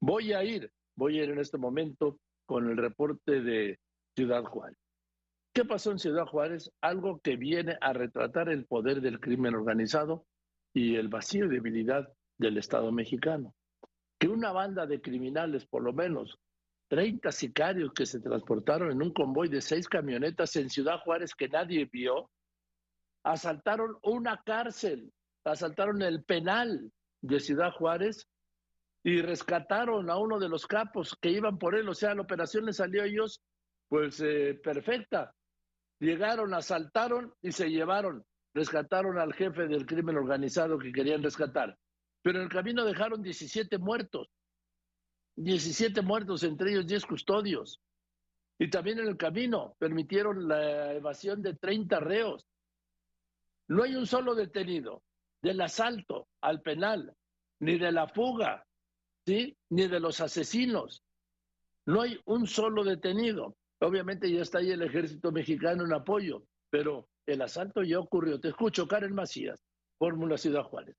Voy a ir, voy a ir en este momento con el reporte de Ciudad Juárez. ¿Qué pasó en Ciudad Juárez? Algo que viene a retratar el poder del crimen organizado y el vacío y debilidad del Estado mexicano. Que una banda de criminales, por lo menos 30 sicarios que se transportaron en un convoy de seis camionetas en Ciudad Juárez que nadie vio, asaltaron una cárcel, asaltaron el penal de Ciudad Juárez y rescataron a uno de los capos que iban por él. O sea, la operación les salió a ellos pues eh, perfecta. Llegaron, asaltaron y se llevaron, rescataron al jefe del crimen organizado que querían rescatar. Pero en el camino dejaron 17 muertos. 17 muertos, entre ellos 10 custodios. Y también en el camino permitieron la evasión de 30 reos. No hay un solo detenido del asalto al penal, ni de la fuga, ¿sí? ni de los asesinos. No hay un solo detenido. Obviamente ya está ahí el ejército mexicano en apoyo, pero el asalto ya ocurrió. Te escucho, Karen Macías, Fórmula Ciudad Juárez.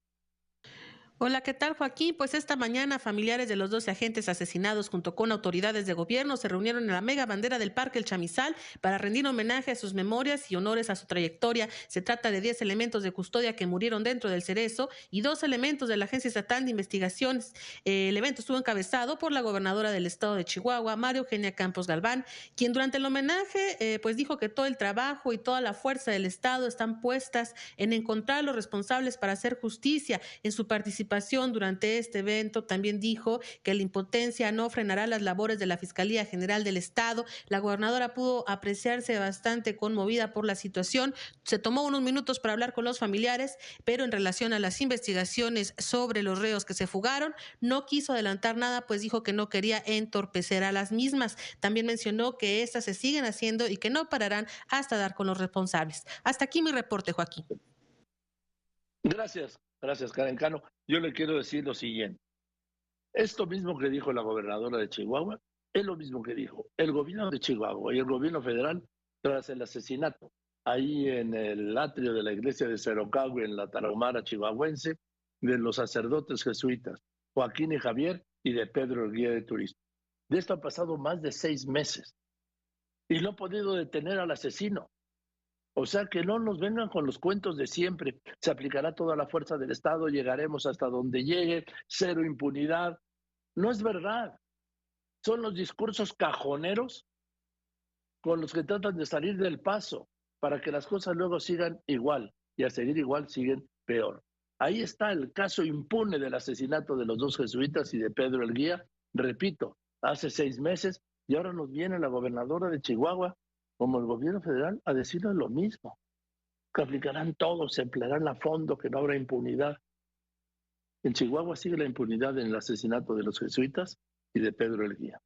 Hola, ¿qué tal Joaquín? Pues esta mañana familiares de los 12 agentes asesinados junto con autoridades de gobierno se reunieron en la mega bandera del Parque El Chamizal para rendir homenaje a sus memorias y honores a su trayectoria. Se trata de 10 elementos de custodia que murieron dentro del cerezo y dos elementos de la Agencia Estatal de Investigaciones. el evento estuvo encabezado por la gobernadora del estado de Chihuahua, María Eugenia Campos Galván, quien durante el homenaje eh, pues dijo que todo el trabajo y toda la fuerza del estado están puestas en encontrar los responsables para hacer justicia en su participación durante este evento también dijo que la impotencia no frenará las labores de la Fiscalía General del Estado. La gobernadora pudo apreciarse bastante conmovida por la situación. Se tomó unos minutos para hablar con los familiares, pero en relación a las investigaciones sobre los reos que se fugaron, no quiso adelantar nada, pues dijo que no quería entorpecer a las mismas. También mencionó que estas se siguen haciendo y que no pararán hasta dar con los responsables. Hasta aquí mi reporte, Joaquín. Gracias. Gracias, Karen Cano. Yo le quiero decir lo siguiente. Esto mismo que dijo la gobernadora de Chihuahua es lo mismo que dijo el gobierno de Chihuahua y el gobierno federal tras el asesinato ahí en el atrio de la iglesia de Cerocagua en la Tarahumara chihuahuense de los sacerdotes jesuitas Joaquín y Javier y de Pedro el guía de turismo. De esto ha pasado más de seis meses y no ha podido detener al asesino. O sea, que no nos vengan con los cuentos de siempre. Se aplicará toda la fuerza del Estado, llegaremos hasta donde llegue, cero impunidad. No es verdad. Son los discursos cajoneros con los que tratan de salir del paso para que las cosas luego sigan igual y a seguir igual siguen peor. Ahí está el caso impune del asesinato de los dos jesuitas y de Pedro el Guía, repito, hace seis meses, y ahora nos viene la gobernadora de Chihuahua como el gobierno federal a decirles lo mismo, que aplicarán todo, se emplearán a fondo, que no habrá impunidad. En Chihuahua sigue la impunidad en el asesinato de los jesuitas y de Pedro el Guía.